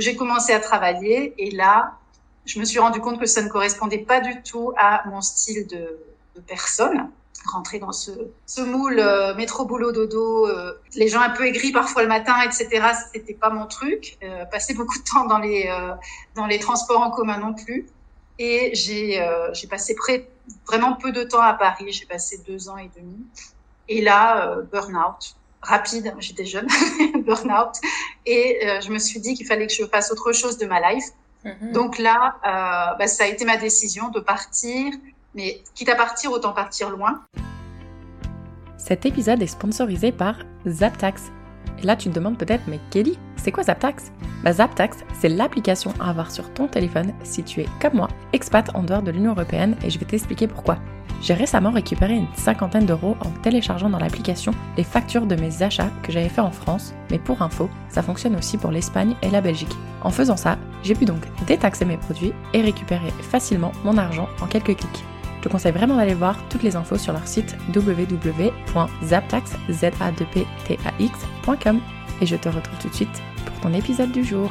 j'ai commencé à travailler et là, je me suis rendu compte que ça ne correspondait pas du tout à mon style de, personne. Rentrer dans ce, moule euh, métro boulot dodo, euh, les gens un peu aigris parfois le matin, etc. C'était pas mon truc. Euh, passer beaucoup de temps dans les transports en commun non plus. Et j'ai j'ai passé vraiment peu de temps à Paris. J'ai passé deux ans et demi. Et là, burn-out rapide. J'étais jeune, burn-out. Et je me suis dit qu'il fallait que je fasse autre chose de ma life. Mm-hmm. Donc là, euh, bah, ça a été ma décision de partir, mais quitte à partir, autant partir loin. Cet épisode est sponsorisé par Zaptax. Et là, tu te demandes peut-être, mais Kelly, c'est quoi Zaptax? Bah, Zaptax, c'est l'application à avoir sur ton téléphone si tu es, comme moi, expat en dehors de l'Union Européenne et je vais t'expliquer pourquoi. J'ai récemment récupéré une cinquantaine d'euros en téléchargeant dans l'application les factures de mes achats que j'avais fait en France, mais pour info, ça fonctionne aussi pour l'Espagne et la Belgique. En faisant ça, j'ai pu donc détaxer mes produits et récupérer facilement mon argent en quelques clics. Je te conseille vraiment d'aller voir toutes les infos sur leur site www.zaptax.com et je te retrouve tout de suite pour ton épisode du jour.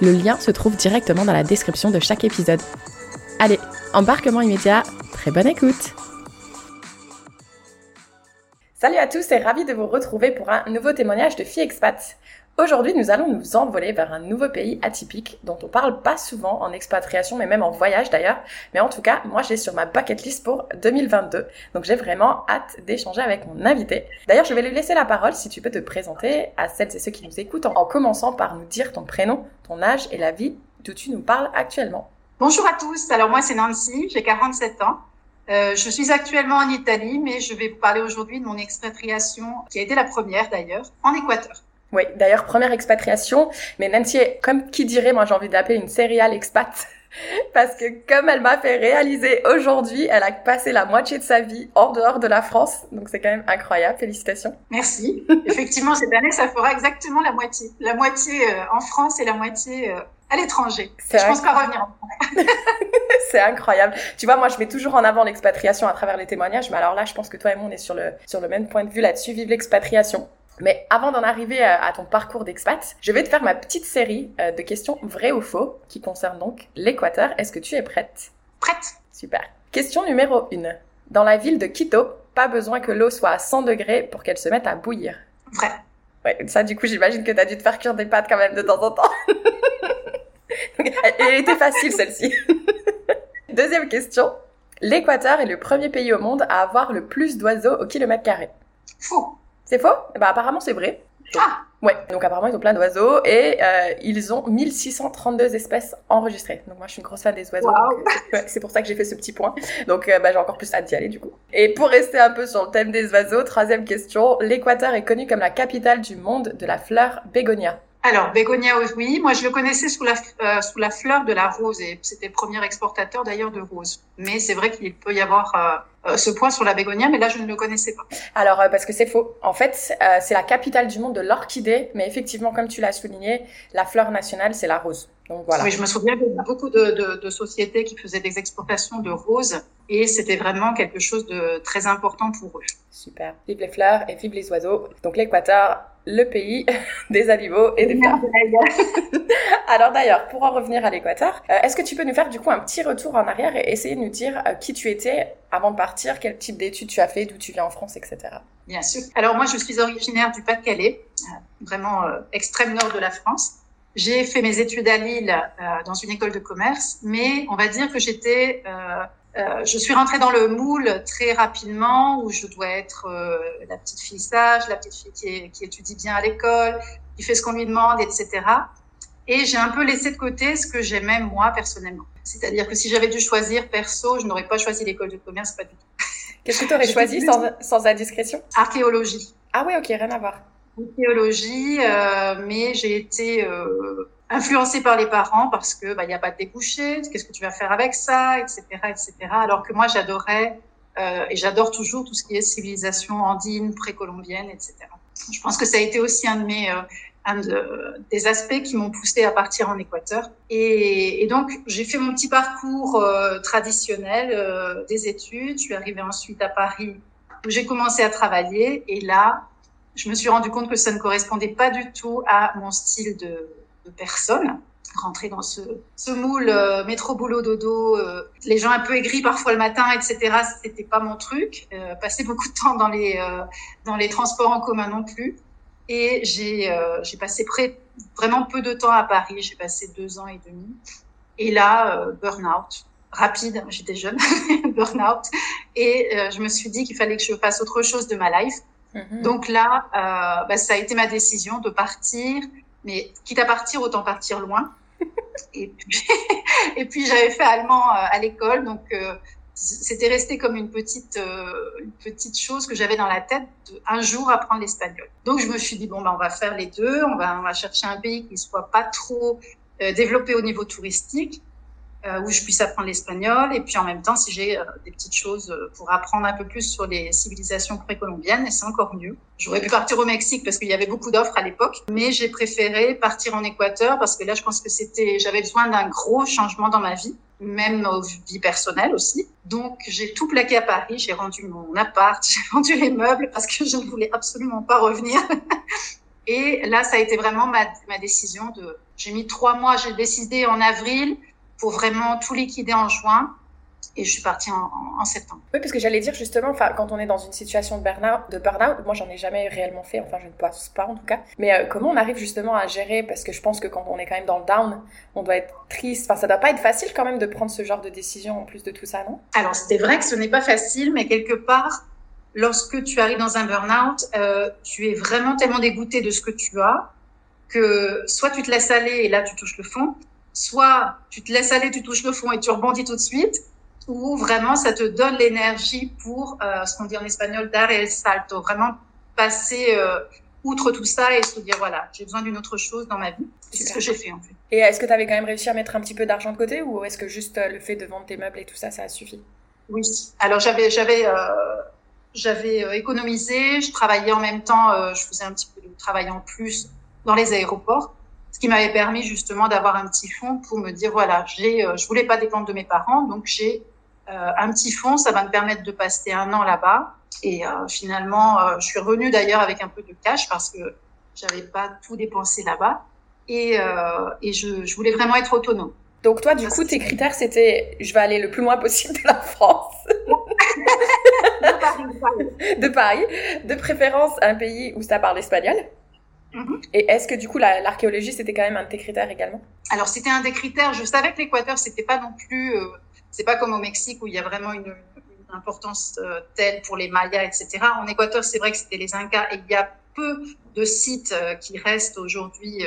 le lien se trouve directement dans la description de chaque épisode. Allez, embarquement immédiat, très bonne écoute Salut à tous et ravi de vous retrouver pour un nouveau témoignage de Fille Expat. Aujourd'hui, nous allons nous envoler vers un nouveau pays atypique dont on parle pas souvent en expatriation, mais même en voyage d'ailleurs. Mais en tout cas, moi, j'ai sur ma bucket list pour 2022. Donc, j'ai vraiment hâte d'échanger avec mon invité. D'ailleurs, je vais lui laisser la parole si tu peux te présenter à celles et ceux qui nous écoutent en commençant par nous dire ton prénom, ton âge et la vie d'où tu nous parles actuellement. Bonjour à tous. Alors, moi, c'est Nancy. J'ai 47 ans. Euh, je suis actuellement en Italie, mais je vais vous parler aujourd'hui de mon expatriation, qui a été la première d'ailleurs, en Équateur. Oui, d'ailleurs, première expatriation. Mais Nancy est, comme qui dirait, moi j'ai envie d'appeler une serial expat. Parce que comme elle m'a fait réaliser aujourd'hui, elle a passé la moitié de sa vie hors dehors de la France. Donc c'est quand même incroyable. Félicitations. Merci. Effectivement, cette année, ça fera exactement la moitié. La moitié euh, en France et la moitié euh, à l'étranger. Je pense pas revenir c'est incroyable. Tu vois, moi, je mets toujours en avant l'expatriation à travers les témoignages. Mais alors là, je pense que toi et moi, on est sur le, sur le même point de vue là-dessus. Vive l'expatriation. Mais avant d'en arriver à ton parcours d'expat, je vais te faire ma petite série euh, de questions vraies ou faux qui concernent donc l'Équateur. Est-ce que tu es prête? Prête. Super. Question numéro 1. Dans la ville de Quito, pas besoin que l'eau soit à 100 degrés pour qu'elle se mette à bouillir. Vrai. Ouais, ça du coup j'imagine que tu as dû te faire cuire des pâtes quand même de temps en temps. elle était facile celle-ci. Deuxième question. L'Équateur est le premier pays au monde à avoir le plus d'oiseaux au kilomètre carré. Faux. C'est faux? Bah apparemment c'est vrai. ah Ouais, donc apparemment ils ont plein d'oiseaux et euh, ils ont 1632 espèces enregistrées. Donc moi je suis une grosse fan des oiseaux, euh, c'est pour ça que j'ai fait ce petit point. Donc euh, bah, j'ai encore plus hâte d'y aller du coup. Et pour rester un peu sur le thème des oiseaux, troisième question, l'Équateur est connu comme la capitale du monde de la fleur bégonia. Alors, bégonia, oui. Moi, je le connaissais sous la, euh, sous la fleur de la rose et c'était le premier exportateur d'ailleurs de rose. Mais c'est vrai qu'il peut y avoir euh, euh, ce point sur la bégonia, mais là, je ne le connaissais pas. Alors, parce que c'est faux. En fait, c'est la capitale du monde de l'orchidée, mais effectivement, comme tu l'as souligné, la fleur nationale, c'est la rose. Donc voilà. Oui, je me souviens de beaucoup de, de, de sociétés qui faisaient des exportations de roses et c'était vraiment quelque chose de très important pour eux. Super. Vive les fleurs et vive les oiseaux. Donc l'Équateur, le pays des animaux et des fleurs. Alors d'ailleurs, pour en revenir à l'Équateur, euh, est-ce que tu peux nous faire du coup un petit retour en arrière et essayer de nous dire euh, qui tu étais avant de partir, quel type d'études tu as fait, d'où tu viens en France, etc. Bien sûr. Alors moi, je suis originaire du Pas-de-Calais, vraiment extrême nord de la France. J'ai fait mes études à Lille dans une école de commerce, mais on va dire que j'étais euh, je suis rentrée dans le moule très rapidement où je dois être euh, la petite fille sage, la petite fille qui, qui étudie bien à l'école, qui fait ce qu'on lui demande, etc. Et j'ai un peu laissé de côté ce que j'aimais moi personnellement. C'est-à-dire que si j'avais dû choisir perso, je n'aurais pas choisi l'école de commerce, pas du tout. Qu'est-ce que tu aurais choisi sans, sans indiscrétion? Archéologie. Ah oui, ok, rien à voir. Archéologie, euh, mais j'ai été euh, influencée par les parents parce que bah, il n'y a pas de débouché, qu'est-ce que tu vas faire avec ça, etc., etc. Alors que moi j'adorais euh, et j'adore toujours tout ce qui est civilisation andine, précolombienne, etc. Je pense que ça a été aussi un de de, des aspects qui m'ont poussé à partir en Équateur. Et, donc j'ai fait mon petit parcours traditionnel des études. Je suis arrivée ensuite à Paris où j'ai commencé à travailler et là je me suis rendu compte que ça ne correspondait pas du tout à mon style de, personne. Rentrer dans ce, moule euh, métro boulot dodo euh, les gens un peu aigris parfois le matin etc c'était pas mon truc. Euh, passer beaucoup de temps dans les transports en commun non plus. Et j'ai passé vraiment peu de temps à Paris. J'ai passé deux ans et demi. Et là burn out rapide j'étais jeune. Burn out et je me suis dit qu'il fallait que je fasse autre chose de ma life mmh. donc là bah, ça a été ma décision de partir mais quitte à partir, autant partir loin. et puis, et puis j'avais fait allemand euh, à l'école, donc euh, c'était resté comme une petite, euh, une petite chose que j'avais dans la tête de un jour apprendre l'espagnol. Donc je me suis dit bon ben on va faire les deux, on va, on va chercher un pays qui soit pas trop développé au niveau touristique, euh, où je puisse apprendre l'espagnol. Et puis en même temps, si j'ai euh, des petites choses euh, pour apprendre un peu plus sur les civilisations précolombiennes, et c'est encore mieux. J'aurais pu partir au Mexique parce qu'il y avait beaucoup d'offres à l'époque, mais j'ai préféré partir en Équateur parce que là, je pense que c'était, j'avais besoin d'un gros changement dans ma vie même aux vie personnelle aussi. Donc, j'ai tout plaqué à Paris, j'ai rendu mon appart, j'ai vendu les meubles parce que je ne voulais absolument pas revenir. Et là, ça a été vraiment ma, ma décision de, j'ai mis trois mois, j'ai décidé en avril, pour vraiment tout liquider en juin. Et je suis partie en, en, septembre. Oui, parce que j'allais dire justement, quand on est dans une situation de burn-out, de burn-out, moi j'en ai jamais réellement fait, enfin je ne pense pas en tout cas. Mais euh, comment on arrive justement à gérer? Parce que je pense que quand on est quand même dans le down, on doit être triste. Enfin, ça doit pas être facile quand même de prendre ce genre de décision en plus de tout ça, non? Alors c'était vrai que ce n'est pas facile, mais quelque part, lorsque tu arrives dans un burn-out, euh, tu es vraiment tellement dégoûté de ce que tu as que soit tu te laisses aller et là tu touches le fond, soit tu te laisses aller, tu touches le fond et tu rebondis tout de suite, ou vraiment ça te donne l'énergie pour euh, ce qu'on dit en espagnol dar el salto, vraiment passer euh, outre tout ça et se dire voilà, j'ai besoin d'une autre chose dans ma vie. C'est ce que j'ai fait en fait. Et est-ce que tu avais quand même réussi à mettre un petit peu d'argent de côté ou est-ce que juste euh, le fait de vendre tes meubles et tout ça, ça a suffi? Oui. Alors j'avais j'avais euh, j'avais économisé, je travaillais en même temps, je faisais un petit peu de travail en plus dans les aéroports ce qui m'avait permis justement d'avoir un petit fonds pour me dire voilà, j'ai, euh, je voulais pas dépendre de mes parents, donc j'ai euh, un petit fonds, ça va me permettre de passer un an là-bas. Et euh, finalement, euh, je suis revenue d'ailleurs avec un peu de cash parce que j'avais pas tout dépensé là-bas et, et je, je, voulais vraiment être autonome. Donc toi, du coup, tes critères, c'était je vais aller le plus loin possible de la France. de Paris. De Paris. De préférence, un pays où ça parle espagnol. Mmh. Et est-ce que du coup l'archéologie c'était quand même un de tes critères également? Alors c'était un des critères. Je savais que l'Équateur c'était pas non plus, euh, c'est pas comme au Mexique où il y a vraiment une, une importance euh, telle pour les Mayas, etc. En Équateur c'est vrai que c'était les Incas et il y a peu de sites euh, qui restent aujourd'hui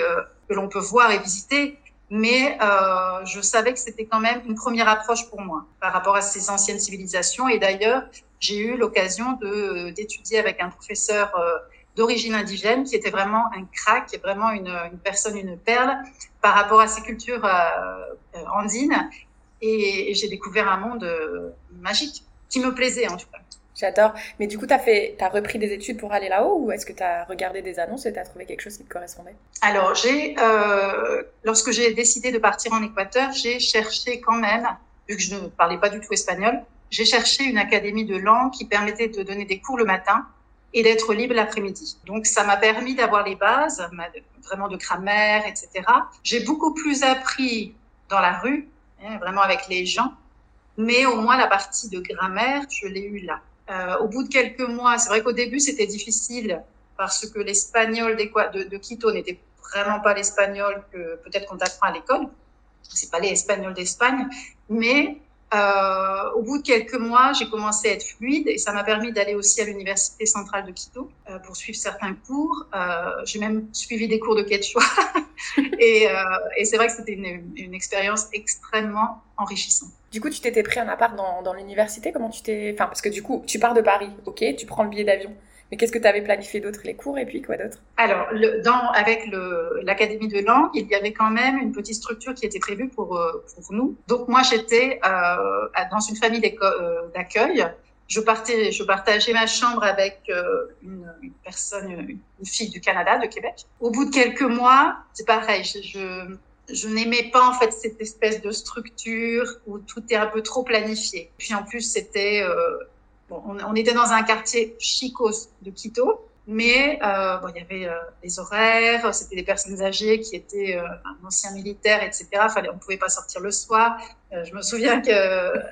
que l'on peut voir et visiter. Mais je savais que c'était quand même une première approche pour moi par rapport à ces anciennes civilisations. Et d'ailleurs, j'ai eu l'occasion d'étudier avec un professeur d'origine indigène, qui était vraiment un crack, vraiment une, une, personne, une perle par rapport à ces cultures euh, andines. Et, et j'ai découvert un monde euh, magique, qui me plaisait en tout cas. J'adore. Mais du coup, tu as, fait, as repris des études pour aller là-haut ou est-ce que tu as regardé des annonces et tu as trouvé quelque chose qui te correspondait? Alors, j'ai, euh, lorsque j'ai décidé de partir en Équateur, j'ai cherché quand même, vu que je ne parlais pas du tout espagnol, j'ai cherché une académie de langue qui permettait de donner des cours le matin et d'être libre l'après-midi. Donc ça m'a permis d'avoir les bases, vraiment de grammaire, etc. J'ai beaucoup plus appris dans la rue, hein, vraiment avec les gens, mais au moins la partie de grammaire, je l'ai eu là. Euh, au bout de quelques mois, c'est vrai qu'au début c'était difficile parce que l'espagnol de, Quito n'était vraiment pas l'espagnol que peut-être qu'on apprend à l'école. C'est pas l'espagnol d'Espagne, mais euh, au bout de quelques mois, j'ai commencé à être fluide et ça m'a permis d'aller aussi à l'université centrale de Quito euh, pour suivre certains cours. Euh, j'ai même suivi des cours de quechua et, c'est vrai que c'était une, une, expérience extrêmement enrichissante. Du coup, tu t'étais pris un appart dans, dans l'université? Comment tu t'es Enfin, parce que du coup, tu pars de Paris, ok Tu prends le billet d'avion. Mais qu'est-ce que tu avais planifié d'autre Les cours et puis quoi d'autre? Alors, dans, avec l'Académie de langue, il y avait quand même une petite structure qui était prévue pour, euh, pour nous. Donc, moi, j'étais euh, dans une famille euh, d'accueil. Je, partais, je partageais ma chambre avec euh, une, une, personne, une fille du Canada, de Québec. Au bout de quelques mois, c'est pareil, je, je je n'aimais pas en fait cette espèce de structure où tout est un peu trop planifié. Puis en plus, c'était euh, on, était dans un quartier chicos de Quito, mais euh, bon, il y avait euh, des horaires, c'était des personnes âgées qui étaient euh, un ancien militaire, etc. Fallait, on pouvait pas sortir le soir. Euh, je me souviens que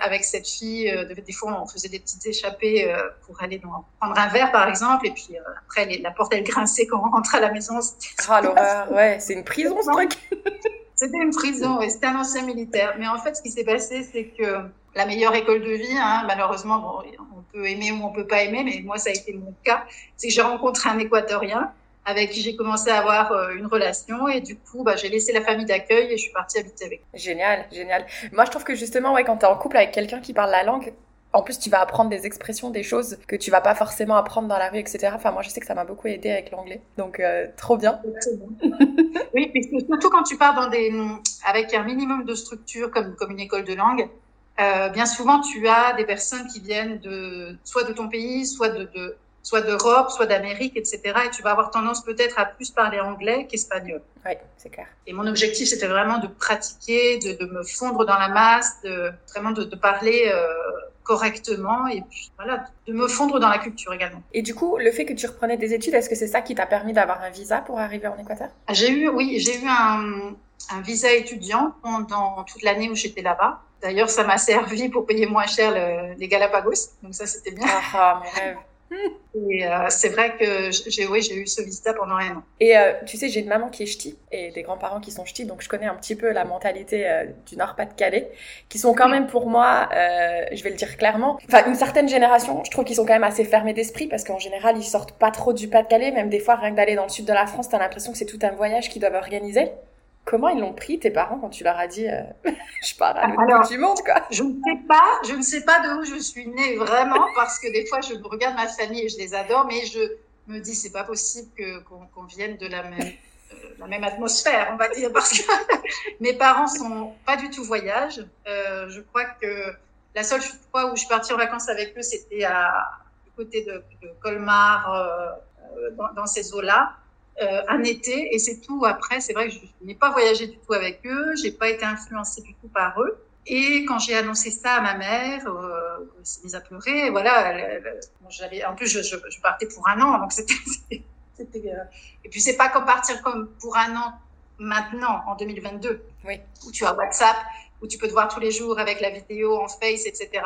avec cette fille, des fois, on faisait des petites échappées pour aller dans, prendre un verre, par exemple, et puis après, les, la porte elle grinçait quand on rentrait à la maison. Ah l'horreur, ouais, c'est une prison ce truc. C'était une prison, et c'était un ancien militaire. Mais en fait, ce qui s'est passé, c'est que la meilleure école de vie, hein, malheureusement, bon, on peut aimer ou on peut pas aimer, mais moi, ça a été mon cas. C'est que j'ai rencontré un Équatorien avec qui j'ai commencé à avoir euh, une relation et du coup bah, j'ai laissé la famille d'accueil et je suis partie habiter avec. Génial, génial. Moi je trouve que justement ouais quand tu es en couple avec quelqu'un qui parle la langue, en plus, tu vas apprendre des expressions, des choses que tu vas pas forcément apprendre dans la rue, etc. Enfin, moi, je sais que ça m'a beaucoup aidé avec l'anglais. Donc, euh, trop bien. oui, surtout quand tu pars dans des, avec un minimum de structure, comme, comme une école de langue, euh, bien souvent, tu as des personnes qui viennent de, soit de ton pays, soit de, de soit d'Europe, soit d'Amérique, etc. Et tu vas avoir tendance peut-être à plus parler anglais qu'espagnol. Oui, c'est clair. Et mon objectif, c'était vraiment de pratiquer, de, de, me fondre dans la masse, de vraiment de, de parler euh, correctement et puis voilà, de me fondre dans la culture également. Et du coup, le fait que tu reprenais des études, est-ce que c'est ça qui t'a permis d'avoir un visa pour arriver en Équateur? J'ai eu, oui, j'ai eu un, un, visa étudiant pendant toute l'année où j'étais là-bas. D'ailleurs, ça m'a servi pour payer moins cher le, les Galapagos, donc ça c'était bien. Ah, ah mes rêves. Et euh, c'est vrai que j'ai oui, j'ai eu ce visa pendant un an. Et euh, tu sais, j'ai une maman qui est ch'ti et des grands-parents qui sont ch'tis, donc je connais un petit peu la mentalité euh, du Nord-Pas-de-Calais, qui sont quand même pour moi, je vais le dire clairement, enfin une certaine génération, je trouve qu'ils sont quand même assez fermés d'esprit parce qu'en général ils sortent pas trop du Pas-de-Calais, même des fois rien que d'aller dans le sud de la France, t'as l'impression que c'est tout un voyage qu'ils doivent organiser. Comment ils l'ont pris, tes parents, quand tu leur as dit euh, je pars à l'autre bout du monde quoi? Je ne sais pas, je ne sais pas de où je suis née vraiment, parce que des fois je regarde ma famille et je les adore, mais je me dis c'est pas possible que qu'on qu vienne de la même euh, la même atmosphère, on va dire, parce que mes parents sont pas du tout voyage. Euh, je crois que la seule fois où je suis partie en vacances avec eux, c'était à du côté de, de Colmar, dans, dans ces eaux-là euh, un été et c'est tout. Après, c'est vrai que je n'ai pas voyagé du tout avec eux, j'ai pas été influencée du tout par eux. Et quand j'ai annoncé ça à ma mère, euh, elle s'est mise à pleurer. Et voilà, j'avais, en plus, je, je, je, partais pour un an, donc c'était. c'était euh... Et puis c'est pas comme partir comme pour un an maintenant, en 2022, oui. où tu as WhatsApp, où tu peux te voir tous les jours avec la vidéo en Face, etc.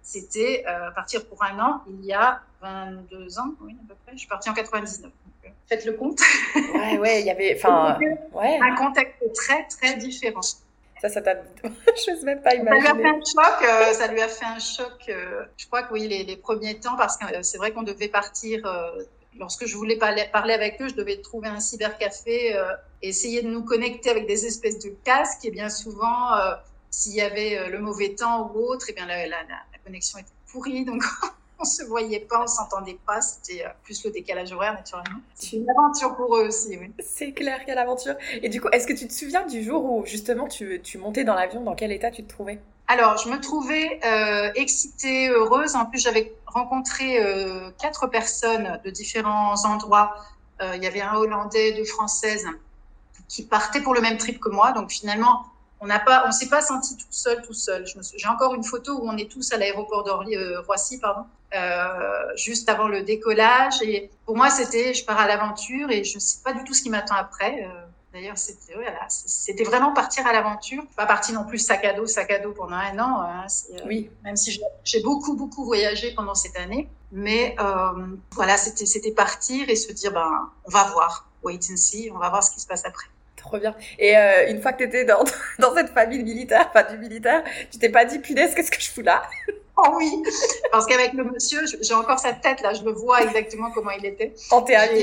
C'était euh, partir pour un an il y a 22 ans, oui, à peu près. Je suis partie en 99 faites le compte. Ouais, ouais, il y avait, enfin, ouais. Un contexte très, très différent. Ça, ça t'a, je sais même pas imaginer. Ça lui a fait un choc, euh, ça lui a fait un choc, euh, je crois que oui, les, les premiers temps, parce que euh, c'est vrai qu'on devait partir, euh, lorsque je voulais parler, parler, avec eux, je devais trouver un cybercafé, euh, essayer de nous connecter avec des espèces de casques, et bien souvent, s'il y avait le mauvais temps ou autre, et bien la, la, la connexion était pourrie, donc on se voyait pas, on s'entendait pas. C'était euh, plus le décalage horaire, naturellement. C'est une aventure pour eux aussi, oui. C'est clair, quelle aventure. Et du coup, est-ce que tu te souviens du jour où, justement, tu, tu montais dans l'avion Dans quel état tu te trouvais? Alors, je me trouvais euh, excitée, heureuse. En plus, j'avais rencontré euh, quatre personnes de différents endroits. Euh, il y avait un Hollandais, deux Françaises qui partaient pour le même trip que moi. Donc, finalement, on n'a pas, on s'est pas senti tout seul, tout seul. J'ai encore une photo où on est tous à l'aéroport d'Orly, euh, Roissy, pardon, euh, juste avant le décollage. Et pour moi, c'était, je pars à l'aventure et je ne sais pas du tout ce qui m'attend après. Euh, D'ailleurs, c'était voilà, c'était vraiment partir à l'aventure. Pas partir non plus sac à dos, sac à dos pendant un an. Hein, oui. Même si j'ai beaucoup, beaucoup voyagé pendant cette année. Mais voilà, c'était c'était partir et se dire ben on va voir, wait and see, on va voir ce qui se passe après. Trop bien. Et une fois que tu étais dans, dans cette famille militaire, pas du militaire, tu t'es pas dit punaise, qu'est-ce que je fous là? Oh oui, parce qu'avec le monsieur, j'ai encore sa tête là, je le vois exactement comment il était.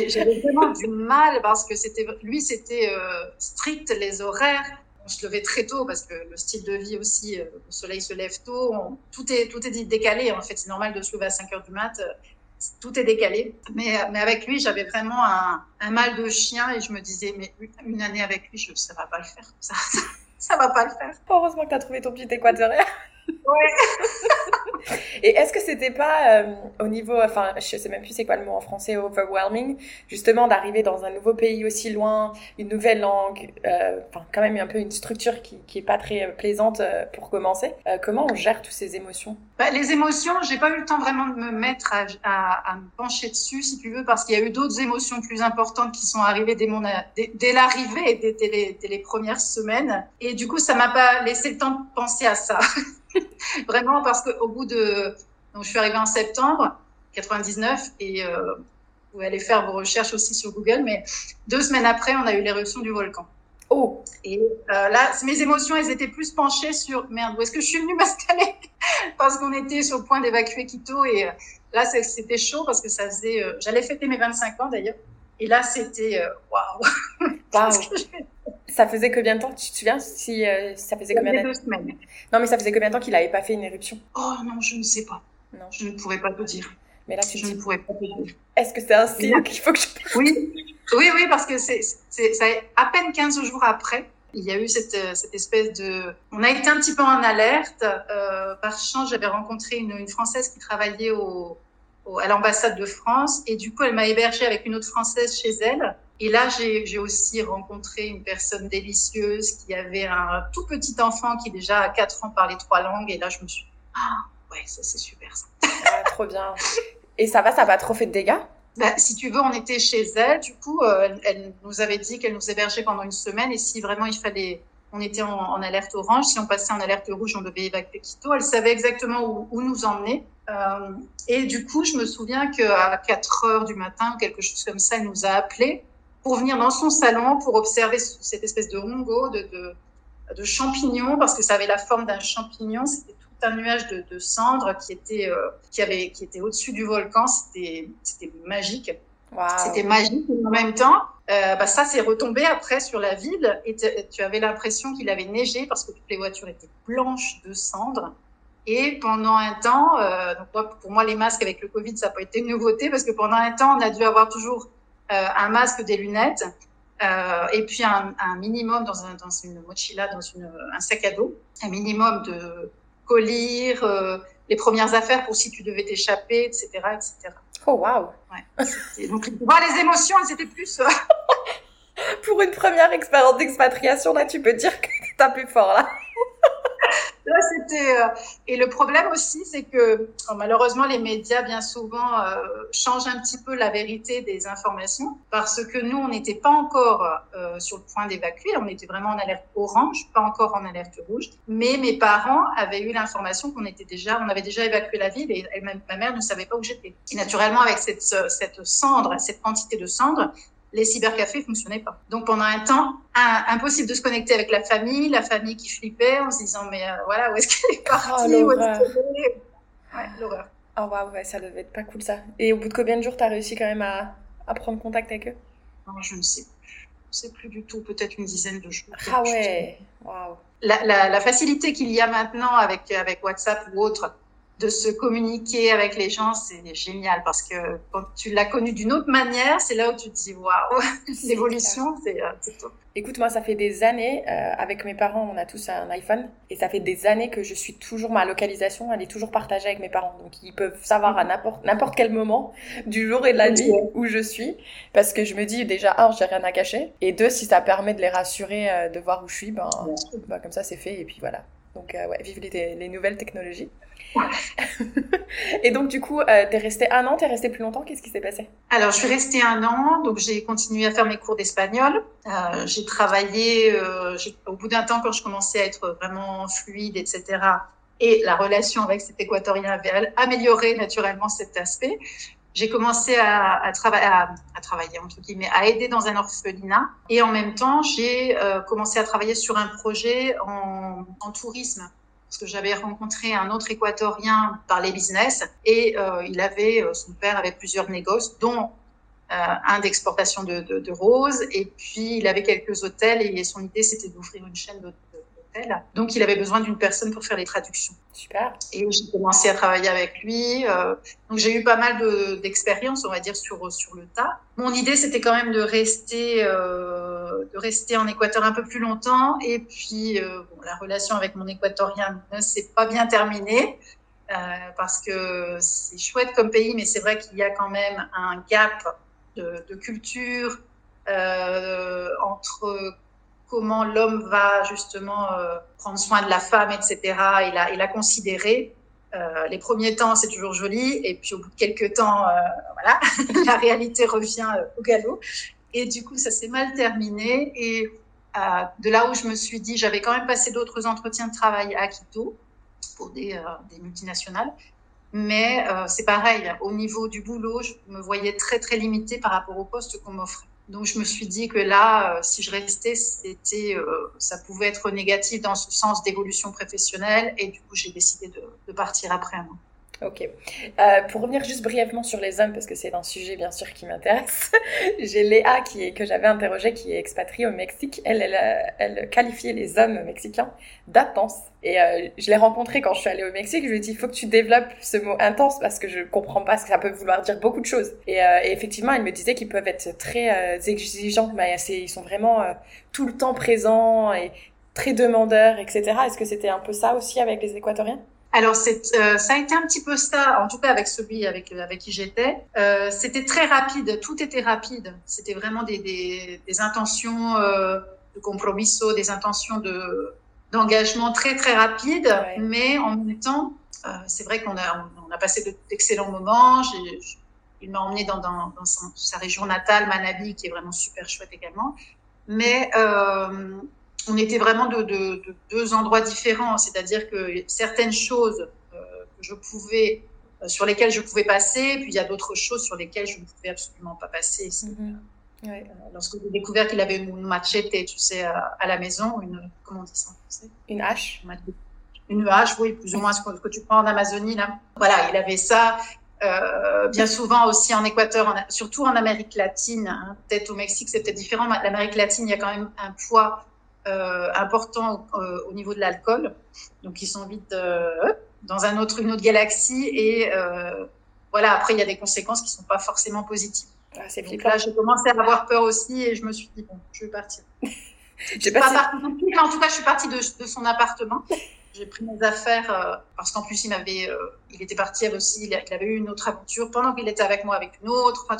J'avais vraiment du mal parce que c'était lui, c'était euh, strict les horaires. On se levait très tôt parce que le style de vie aussi, euh, le soleil se lève tôt. tout est tout est décalé en fait. C'est normal de se lever à 5 heures du mat. Euh, tout est décalé. Mais, mais avec lui, j'avais vraiment un, un, mal de chien et je me disais, mais une année avec lui, je, ça va pas le faire. Ça, ça, ça va pas le faire. Heureusement que tu as trouvé ton petit équatorien. Et est-ce que c'était pas euh, au niveau, enfin, je sais même plus c'est quoi le mot en français, overwhelming, justement d'arriver dans un nouveau pays aussi loin, une nouvelle langue, euh, enfin, quand même un peu une structure qui, qui est pas très euh, plaisante pour commencer. comment on gère toutes ces émotions? Bah, Les émotions, j'ai pas eu le temps vraiment de me mettre à, à, à me pencher dessus, si tu veux, parce qu'il y a eu d'autres émotions plus importantes qui sont arrivées dès, mon, dès, dès l'arrivée et dès, les, dès les premières semaines. Et du coup, ça m'a pas laissé le temps de penser à ça. Vraiment parce qu'au bout de... Donc, je suis arrivée en septembre 99 et euh, vous allez faire vos recherches aussi sur Google, mais deux semaines après, on a eu l'éruption du volcan. Oh. Et euh, là, mes émotions, elles étaient plus penchées sur merde, où est-ce que je suis venue m'installer? Parce qu'on était sur le point d'évacuer Quito et euh, là, c'était chaud parce que ça faisait. J'allais fêter mes 25 ans d'ailleurs. Et là, c'était waouh. Wow. Ça faisait combien de temps Tu te souviens si euh, ça faisait combien de temps Non, mais ça faisait combien de temps qu'il n'avait pas fait une éruption? Oh non, je ne sais pas. Non, je ne pourrais pas te dire. Mais là, tu je ne pourrais pas te dire. Est-ce que c'est un signe qu'il faut que je Oui, oui, oui, parce que c'est à peine 15 jours après. Il y a eu cette, cette espèce de... On a été un petit peu en alerte. Euh, par chance, j'avais rencontré une, une Française qui travaillait au, à l'ambassade de France. Et du coup, elle m'a hébergée avec une autre Française chez elle. Et là, j'ai aussi rencontré une personne délicieuse qui avait un tout petit enfant qui déjà à 4 ans parlait trois langues. Et là, je me suis dit, ah, ouais, ça c'est super ça. Ah, trop bien. Et ça va, ça va trop fait de dégâts? Bah, si tu veux, on était chez elle. Du coup, euh, elle nous avait dit qu'elle nous hébergeait pendant une semaine. Et si vraiment il fallait on était en, en, alerte orange. Si on passait en alerte rouge, on devait évacuer Quito. Elle savait exactement où, où nous emmener. Euh, et du coup, je me souviens qu'à 4 heures du matin, quelque chose comme ça, elle nous a appelés pour venir dans son salon pour observer cette espèce de hongo, de, de, de champignons, parce que ça avait la forme d'un champignon. C'était tout un nuage de, de cendres qui était, euh, qui avait, qui était au-dessus du volcan. C'était, magique. Wow. C'était magique. En même temps, euh, bah, ça s'est retombé après sur la ville et tu avais l'impression qu'il avait neigé parce que toutes les voitures étaient blanches de cendres. Et pendant un temps, euh, donc pour moi les masques avec le Covid ça n'a pas été une nouveauté parce que pendant un temps on a dû avoir toujours un masque, des lunettes euh, et puis un, un minimum dans, un, dans une mochila, dans une, un sac à dos, un minimum de colis, euh, les premières affaires pour si tu devais t'échapper, etc., etc. Oh wow. Ouais. Donc voir les émotions, elles étaient plus. Euh, pour une première expérience d'expatriation, là, tu peux dire que un peu fort là. Euh... Et le problème aussi, c'est que malheureusement, les médias, bien souvent, euh, changent un petit peu la vérité des informations parce que nous, on n'était pas encore euh, sur le point d'évacuer. On était vraiment en alerte orange, pas encore en alerte rouge. Mais mes parents avaient eu l'information qu'on était déjà, on avait déjà évacué la ville et, ma, mère ne savait pas où j'étais. Et naturellement, avec cette, cette cendre, cette quantité de cendre, les cybercafés fonctionnaient pas. Donc pendant un temps, un, impossible de se connecter avec la famille, la famille qui flippait en se disant mais euh, voilà où est-ce qu'elle est partie, oh, où est-ce qu'elle est? Ouais, l'horreur. Oh waouh, ouais, ça devait être pas cool ça. Et au bout de combien de jours t'as réussi quand même à, à, prendre contact avec eux? Non, je ne sais plus. Je sais plus du tout, peut-être une dizaine de jours. Ah ouais, waouh. La, la, la facilité qu'il y a maintenant avec, avec WhatsApp ou autre, de se communiquer avec les gens, c'est génial parce que quand tu l'as connu d'une autre manière, c'est là où tu te dis waouh, l'évolution, c'est euh, top. Écoute, moi, ça fait des années, euh, avec mes parents, on a tous un iPhone, et ça fait des années que je suis toujours, ma localisation, elle est toujours partagée avec mes parents. Donc, ils peuvent savoir à n'importe, n'importe quel moment du jour et de la nuit où je suis, parce que je me dis déjà, un, j'ai rien à cacher, et deux, si ça permet de les rassurer, euh, de voir où je suis, ben, ben comme ça, c'est fait, et puis voilà. Donc, euh, ouais, vive les, les nouvelles technologies. et donc, du coup, euh, t'es resté un an, t'es resté plus longtemps. Qu'est-ce qui s'est passé? Alors, je suis restée un an, donc j'ai continué à faire mes cours d'espagnol. Euh, j'ai travaillé, euh, au bout d'un temps, quand je commençais à être vraiment fluide, etc., et la relation avec cet équatorien avait amélioré naturellement cet aspect. J'ai commencé à, à, à, travailler, entre guillemets, à aider dans un orphelinat. Et en même temps, j'ai euh, commencé à travailler sur un projet en tourisme parce que j'avais rencontré un autre équatorien par les business et euh, il avait, euh, son père avait plusieurs négoces, dont euh, un d'exportation de, de, roses, et puis il avait quelques hôtels, et son idée c'était d'ouvrir une chaîne Donc il avait besoin d'une personne pour faire les traductions. Super. Et j'ai commencé à travailler avec lui. Euh, donc j'ai eu pas mal d'expérience, on va dire, sur, sur le tas. Mon idée c'était quand même de rester, euh, de rester en Équateur un peu plus longtemps, et puis euh, bon, la relation avec mon équatorien ne s'est pas bien terminée. Euh, parce que c'est chouette comme pays, mais c'est vrai qu'il y a quand même un gap de, de culture, euh, entre comment l'homme va justement euh, prendre soin de la femme, etc. et la, et la considérer. Euh, les premiers temps, c'est toujours joli, et puis au bout de quelques temps, euh, voilà, la réalité revient au galop. Et du coup, ça s'est mal terminé. Et de là où je me suis dit, j'avais quand même passé d'autres entretiens de travail à Quito pour des, des multinationales. Mais c'est pareil, au niveau du boulot, je me voyais très très limitée par rapport au poste qu'on m'offrait. Donc je me suis dit que là, euh, si je restais, c'était, euh, ça pouvait être négatif dans ce sens d'évolution professionnelle, et du coup j'ai décidé de, de, partir après un an. Ok. Euh, pour revenir juste brièvement sur les hommes, parce que c'est un sujet bien sûr qui m'intéresse, j'ai Léa qui est, que j'avais interrogée, qui est expatriée au Mexique. Elle, elle, elle qualifiait les hommes mexicains d'intenses. Et euh, je l'ai rencontrée quand je suis allée au Mexique. Je lui ai dit, il faut que tu développes ce mot intense parce que je comprends pas ce que ça peut vouloir dire beaucoup de choses. Et, euh, et effectivement, elle me disait qu'ils peuvent être très euh, exigeants, mais ils sont vraiment euh, tout le temps présents et très demandeurs, etc. Est-ce que c'était un peu ça aussi avec les Équatoriens? Alors, euh, ça a été un petit peu ça, en tout cas avec celui avec, avec qui j'étais. Euh, c'était très rapide, tout était rapide. C'était vraiment des, des, des intentions euh, de compromiso, des intentions de d'engagement très très rapides, ouais. mais en même temps, euh, c'est vrai qu'on a on a passé d'excellents moments. Il m'a emmené dans, dans, dans sa, sa, région natale, Manabi, qui est vraiment super chouette également. Mais euh, on était vraiment de, de, de deux endroits différents, c'est-à-dire que certaines choses euh, que je pouvais, euh, sur lesquelles je pouvais passer, puis il y a d'autres choses sur lesquelles je ne pouvais absolument pas passer. Mm -hmm. ouais. Lorsque j'ai découvert qu'il avait une machette, tu sais, à, à, la maison, une comment on dit ça en français? Une hache. Une hache, oui, plus ou moins ce que, que tu prends en Amazonie là. Voilà, il avait ça. Euh, bien souvent aussi en Équateur, en, surtout en Amérique latine, hein, peut-être au Mexique c'est peut-être différent, mais l'Amérique latine, il y a quand même un poids euh, important euh, au niveau de l'alcool. Donc, ils sont vite euh, dans un autre, une autre galaxie. Et euh, voilà, après, il y a des conséquences qui ne sont pas forcément positives. Ah, c'est Donc là, j'ai commencé à avoir peur aussi et je me suis dit, bon, je vais partir. j'ai pas parti tout de suite, en tout cas, je suis partie de, de son appartement. J'ai pris mes affaires euh, parce qu'en plus, il m'avait, euh, il était parti aussi, il, avait eu une autre aventure pendant qu'il était avec moi avec une autre. Enfin,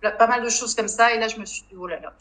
pas mal de choses comme ça. Et là, je me suis dit, oh là là,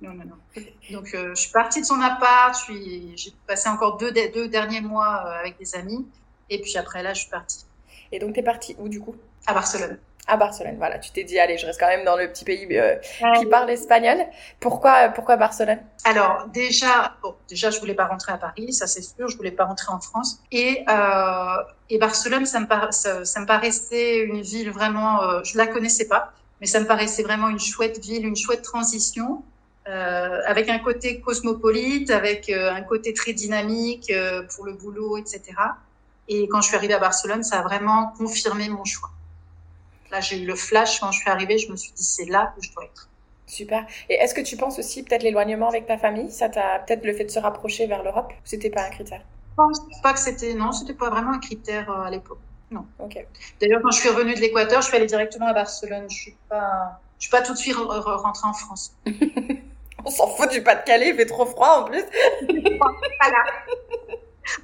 non, non, non. Donc, euh, je suis partie de son appart. J'ai passé encore deux, deux derniers mois euh, avec des amis. Et puis après, là, je suis partie. Et donc, tu es partie où, du coup? À Barcelone. À Barcelone, voilà. Tu t'es dit, allez, je reste quand même dans le petit pays euh, qui parle espagnol. Pourquoi, pourquoi Barcelone? Alors, déjà, bon, déjà, je voulais pas rentrer à Paris, ça c'est sûr. Je voulais pas rentrer en France. Et, euh, et Barcelone, ça me, par, ça, ça, me paraissait une ville vraiment... Je la connaissais pas, mais ça me paraissait vraiment une chouette ville, une chouette transition. Euh, avec un côté cosmopolite, avec euh, un côté très dynamique euh, pour le boulot, etc. Et quand je suis arrivée à Barcelone, ça a vraiment confirmé mon choix. Là, j'ai eu le flash quand je suis arrivée, je me suis dit c'est là où je dois être. Super. Et est-ce que tu penses aussi peut-être l'éloignement avec ta famille? Ça t'a peut-être le fait de se rapprocher vers l'Europe? C'était pas un critère? Je pense pas que c'était non, c'était pas vraiment un critère à l'époque. Non. D'ailleurs, quand je suis revenue de l'Équateur, je suis allée directement à Barcelone. Je suis pas, je suis pas tout de suite rentrée en France. On s'en fout du Pas-de-Calais, il fait trop froid en plus. voilà.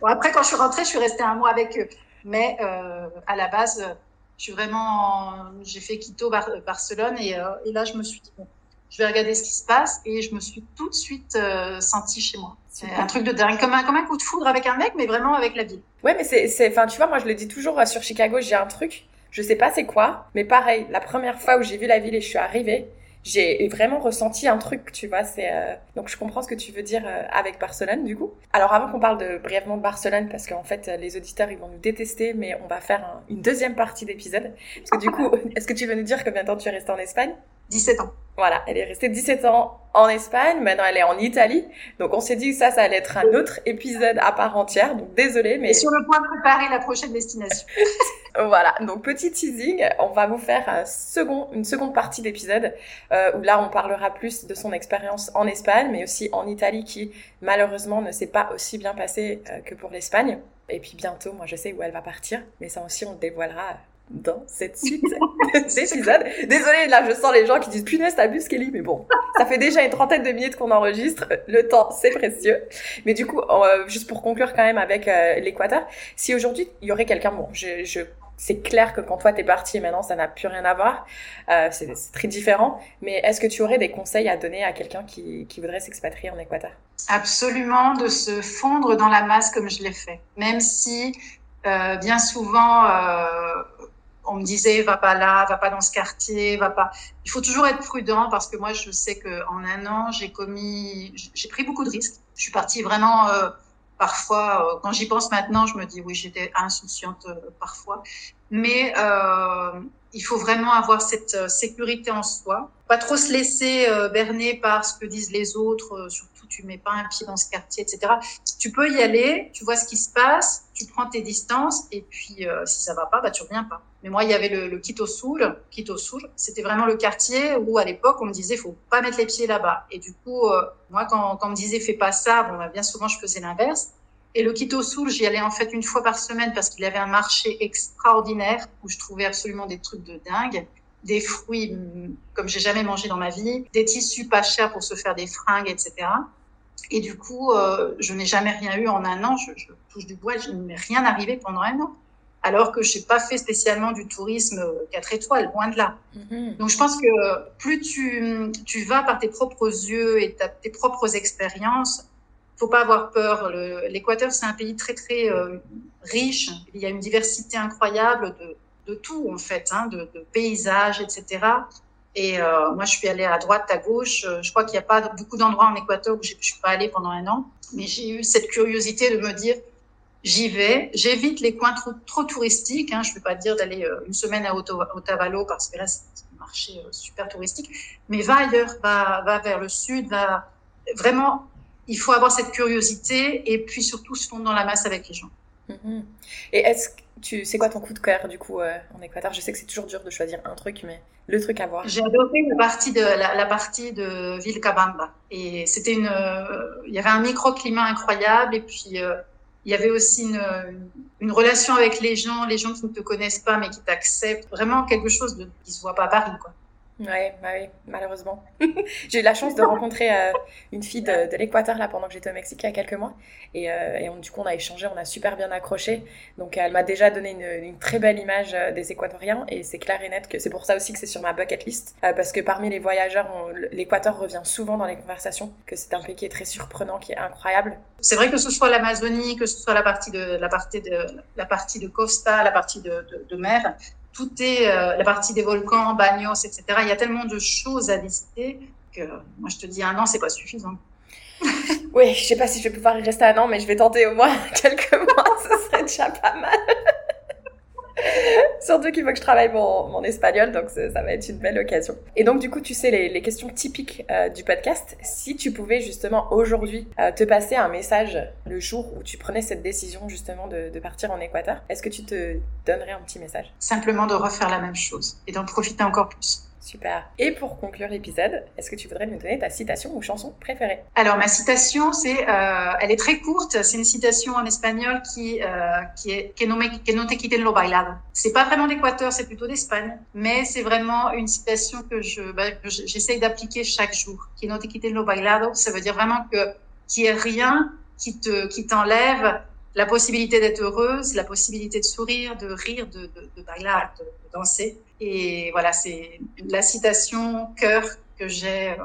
Bon, après, quand je suis rentrée, je suis restée un mois avec eux. Mais euh, à la base, je suis vraiment. J'ai fait Quito, Bar Barcelone, et, euh, et, là, je me suis dit, bon, je vais regarder ce qui se passe, et je me suis tout de suite euh, sentie chez moi. C'est un truc de dingue, comme un, comme un coup de foudre avec un mec, mais vraiment avec la ville. Ouais, mais c'est. Enfin, tu vois, moi, je le dis toujours sur Chicago, j'ai un truc, je sais pas c'est quoi, mais pareil, la première fois où j'ai vu la ville et je suis arrivée, j'ai vraiment ressenti un truc, tu vois. C'est euh, donc je comprends ce que tu veux dire euh, avec Barcelone, du coup. Alors avant qu'on parle de brièvement de Barcelone, parce qu'en fait les auditeurs ils vont nous détester, mais on va faire une deuxième partie d'épisode. Parce que du coup, est-ce que tu veux nous dire combien de temps tu es resté en Espagne? 17 ans. Voilà, elle est restée 17 ans en Espagne, maintenant elle est en Italie. Donc on s'est dit que ça, ça allait être un autre épisode à part entière. Donc désolé, mais... Et sur le point de préparer la prochaine destination. voilà, donc petit teasing, on va vous faire un second, une seconde partie d'épisode euh, où là on parlera plus de son expérience en Espagne, mais aussi en Italie qui malheureusement ne s'est pas aussi bien passé euh, que pour l'Espagne. Et puis bientôt, moi je sais où elle va partir, mais ça aussi on le dévoilera dans cette suite d'épisodes. Désolée, là, je sens les gens qui disent punaise, t'abuses, Kelly, mais bon, ça fait déjà une trentaine de minutes qu'on enregistre. Le temps, c'est précieux. Mais du coup, euh, juste pour conclure quand même avec euh, l'Équateur, si aujourd'hui il y aurait quelqu'un, bon, je, je c'est clair que quand toi t'es parti maintenant ça n'a plus rien à voir, euh, c'est très différent. Mais est-ce que tu aurais des conseils à donner à quelqu'un qui, qui voudrait s'expatrier en Équateur? Absolument, de se fondre dans la masse comme je l'ai fait, même si euh, bien souvent euh, on me disait va pas là, va pas dans ce quartier, va pas. Il faut toujours être prudent parce que moi je sais que en un an j'ai commis, j'ai pris beaucoup de risques. Je suis partie vraiment euh, parfois. Euh, quand j'y pense maintenant, je me dis oui j'étais insouciante euh, parfois, mais euh, il faut vraiment avoir cette euh, sécurité en soi, pas trop se laisser berner par ce que disent les autres, surtout tu mets pas un pied dans ce quartier, etc. Tu peux y aller, tu vois ce qui se passe, tu prends tes distances et puis si ça va pas, bah tu reviens pas. Mais moi, il y avait le, le. Quito Sul, c'était vraiment le quartier où, à l'époque, on me disait, faut pas mettre les pieds là-bas. Et du coup, euh, moi, quand, on me disait, fais pas ça, bon, bah, bien souvent, je faisais l'inverse. Et le Quito Sul, j'y allais en fait une fois par semaine parce qu'il avait un marché extraordinaire où je trouvais absolument des trucs de dingue. Des fruits mm, comme j'ai jamais mangé dans ma vie, des tissus pas chers pour se faire des fringues, etc. Et du coup, euh, je n'ai jamais rien eu en un an. Je, je touche du bois, je ne m'est rien arrivé pendant un an alors que je n'ai pas fait spécialement du tourisme 4 euh, étoiles, loin de là. Mm-hmm. Donc je pense que plus tu, tu vas par tes propres yeux et ta, tes propres expériences, faut pas avoir peur. L'Équateur, c'est un pays très très euh, riche. Il y a une diversité incroyable de, de tout en fait, hein, de, de, paysages, etc. Et euh, moi, je suis allée à droite, à gauche. Je crois qu'il n'y a pas beaucoup d'endroits en Équateur où je suis pas allée pendant un an, mais j'ai eu cette curiosité de me dire j'y vais. J'évite les coins trop, trop touristiques. Hein. Je ne vais pas dire d'aller euh, une semaine à Otavalo parce que là, c'est un marché euh, super touristique. Mais va ailleurs, va, va vers le sud, va vraiment. Il faut avoir cette curiosité et puis surtout se fondre dans la masse avec les gens. Mm-hmm. Et est-ce que tu, c'est quoi ton coup de cœur du coup euh, en Équateur? Je sais que c'est toujours dur de choisir un truc, mais le truc à voir. J'ai adoré la partie de la, la partie de Vilcabamba et c'était une, il y avait un microclimat incroyable et puis il y avait aussi une, une, relation avec les gens, les gens qui ne te connaissent pas mais qui t'acceptent. Vraiment quelque chose de, qui se voit pas à Paris, quoi. Ouais, bah oui, malheureusement. j'ai eu la chance de rencontrer euh, une fille de, l'Équateur là pendant que j'étais au Mexique il y a quelques mois. Et, euh, du coup, on a échangé, on a super bien accroché. Donc, elle m'a déjà donné une, très belle image euh, des Équatoriens. Et c'est clair et net que c'est pour ça aussi que c'est sur ma bucket list. Parce que parmi les voyageurs, l'Équateur revient souvent dans les conversations. Que c'est un pays qui est très surprenant, qui est incroyable. C'est vrai que ce soit l'Amazonie, que ce soit la partie de la partie de la partie de Costa, la partie de mer, tout est euh, la partie des volcans, Bagnos, etc. Il y a tellement de choses à visiter que moi je te dis un an c'est pas suffisant. oui, je sais pas si je vais pouvoir y rester un an, mais je vais tenter au moins quelques mois, ce serait déjà pas mal. Surtout qu'il faut que je travaille mon, espagnol, donc ça, va être une belle occasion. Et donc du coup, tu sais les, questions typiques euh, du podcast. Si tu pouvais justement aujourd'hui euh, te passer un message le jour où tu prenais cette décision justement de partir en Équateur, est-ce que tu te donnerais un petit message? Simplement de refaire la même chose et d'en profiter encore plus. Super. Et pour conclure l'épisode, est-ce que tu voudrais nous donner ta citation ou chanson préférée? Alors ma citation, c'est, euh, elle est très courte. C'est une citation en espagnol qui euh, qui est que no, me, que no te quiten lo bailado. C'est pas vraiment d'Équateur, c'est plutôt d'Espagne, mais c'est vraiment une citation que je bah, j'essaye d'appliquer chaque jour. Que no te quiten lo bailado, ça veut dire vraiment que n'y ait rien qui te qui t'enlève la possibilité d'être heureuse, la possibilité de sourire, de rire, de, de, de bailar, de, de danser. Et voilà, c'est la citation cœur que j'ai. Euh,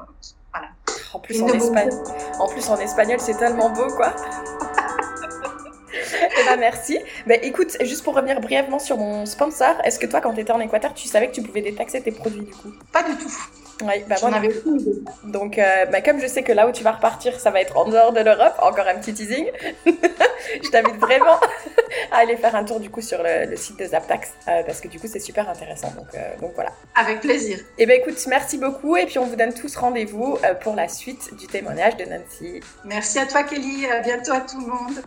voilà. En plus, en, espagnol, en plus, en espagnol, c'est tellement beau, quoi. eh ben, merci. Ben, écoute, juste pour revenir brièvement sur mon sponsor, est-ce que toi, quand tu étais en Équateur, tu savais que tu pouvais détaxer tes produits du coup? Pas du tout. Oui, bah moi, avais Donc, euh, bah, comme je sais que là où tu vas repartir, ça va être en dehors de l'Europe, encore un petit teasing, je t'invite vraiment à aller faire un tour du coup sur le, site de Zaptax, euh, parce que du coup c'est super intéressant. Donc, euh, donc voilà. Avec plaisir. Et eh ben écoute, merci beaucoup, et puis on vous donne tous rendez-vous pour la suite du témoignage de Nancy. Merci à toi Kelly, à bientôt à tout le monde.